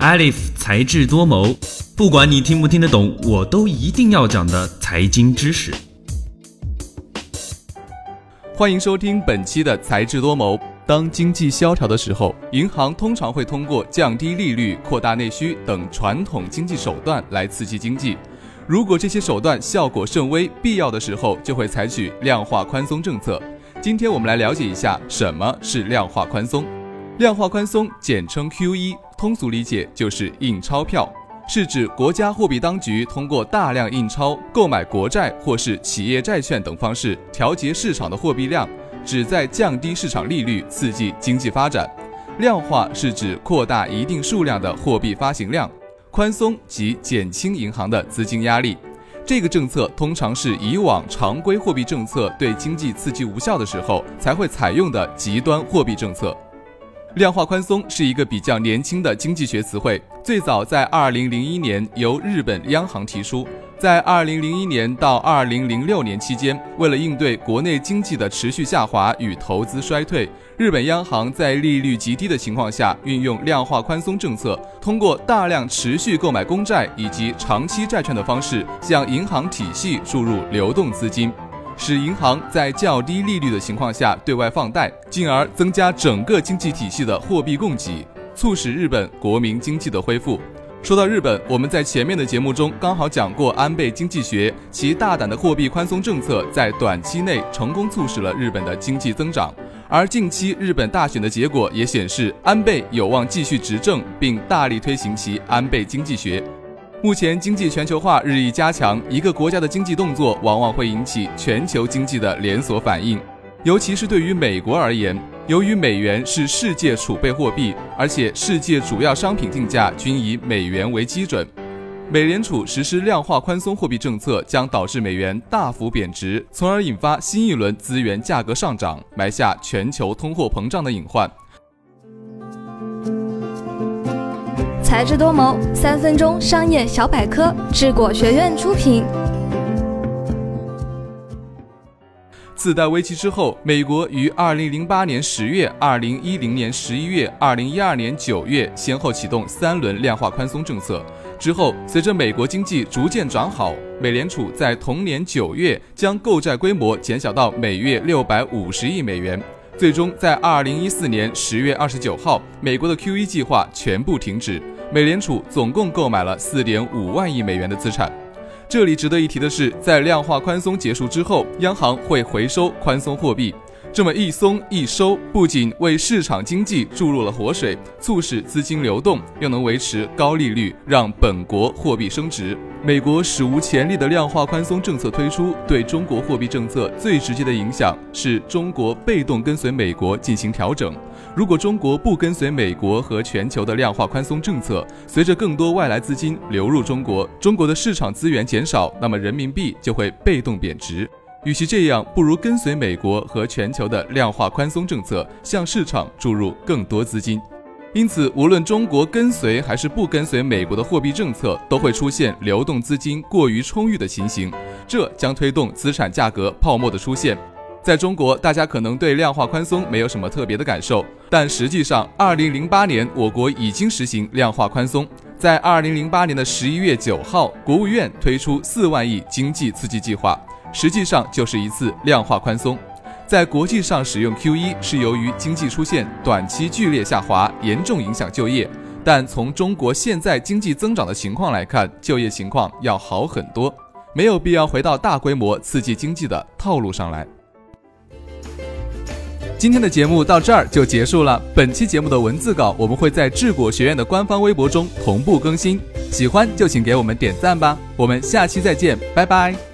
Alif 才智多谋，不管你听不听得懂，我都一定要讲的财经知识。欢迎收听本期的才智多谋。当经济萧条的时候，银行通常会通过降低利率、扩大内需等传统经济手段来刺激经济。如果这些手段效果甚微，必要的时候就会采取量化宽松政策。今天我们来了解一下什么是量化宽松。量化宽松简称 QE，通俗理解就是印钞票，是指国家货币当局通过大量印钞、购买国债或是企业债券等方式调节市场的货币量，旨在降低市场利率，刺激经济发展。量化是指扩大一定数量的货币发行量，宽松即减轻银行的资金压力。这个政策通常是以往常规货币政策对经济刺激无效的时候才会采用的极端货币政策。量化宽松是一个比较年轻的经济学词汇，最早在2001年由日本央行提出。在2001年到2006年期间，为了应对国内经济的持续下滑与投资衰退，日本央行在利率极低的情况下，运用量化宽松政策，通过大量持续购买公债以及长期债券的方式，向银行体系注入流动资金，使银行在较低利率的情况下对外放贷，进而增加整个经济体系的货币供给，促使日本国民经济的恢复。说到日本，我们在前面的节目中刚好讲过安倍经济学，其大胆的货币宽松政策在短期内成功促使了日本的经济增长。而近期日本大选的结果也显示，安倍有望继续执政，并大力推行其安倍经济学。目前经济全球化日益加强，一个国家的经济动作往往会引起全球经济的连锁反应，尤其是对于美国而言。由于美元是世界储备货币，而且世界主要商品定价均以美元为基准，美联储实施量化宽松货币政策将导致美元大幅贬值，从而引发新一轮资源价格上涨，埋下全球通货膨胀的隐患。才智多谋，三分钟商业小百科，智果学院出品。次贷危机之后，美国于二零零八年十月、二零一零年十一月、二零一二年九月先后启动三轮量化宽松政策。之后，随着美国经济逐渐转好，美联储在同年九月将购债规模减小到每月六百五十亿美元。最终，在二零一四年十月二十九号，美国的 QE 计划全部停止，美联储总共购买了四点五万亿美元的资产。这里值得一提的是，在量化宽松结束之后，央行会回收宽松货币。这么一松一收，不仅为市场经济注入了活水，促使资金流动，又能维持高利率，让本国货币升值。美国史无前例的量化宽松政策推出，对中国货币政策最直接的影响是中国被动跟随美国进行调整。如果中国不跟随美国和全球的量化宽松政策，随着更多外来资金流入中国，中国的市场资源减少，那么人民币就会被动贬值。与其这样，不如跟随美国和全球的量化宽松政策，向市场注入更多资金。因此，无论中国跟随还是不跟随美国的货币政策，都会出现流动资金过于充裕的情形，这将推动资产价格泡沫的出现。在中国，大家可能对量化宽松没有什么特别的感受，但实际上，二零零八年我国已经实行量化宽松。在二零零八年的十一月九号，国务院推出四万亿经济刺激计划。实际上就是一次量化宽松，在国际上使用 QE 是由于经济出现短期剧烈下滑，严重影响就业。但从中国现在经济增长的情况来看，就业情况要好很多，没有必要回到大规模刺激经济的套路上来。今天的节目到这儿就结束了。本期节目的文字稿我们会在智果学院的官方微博中同步更新，喜欢就请给我们点赞吧。我们下期再见，拜拜。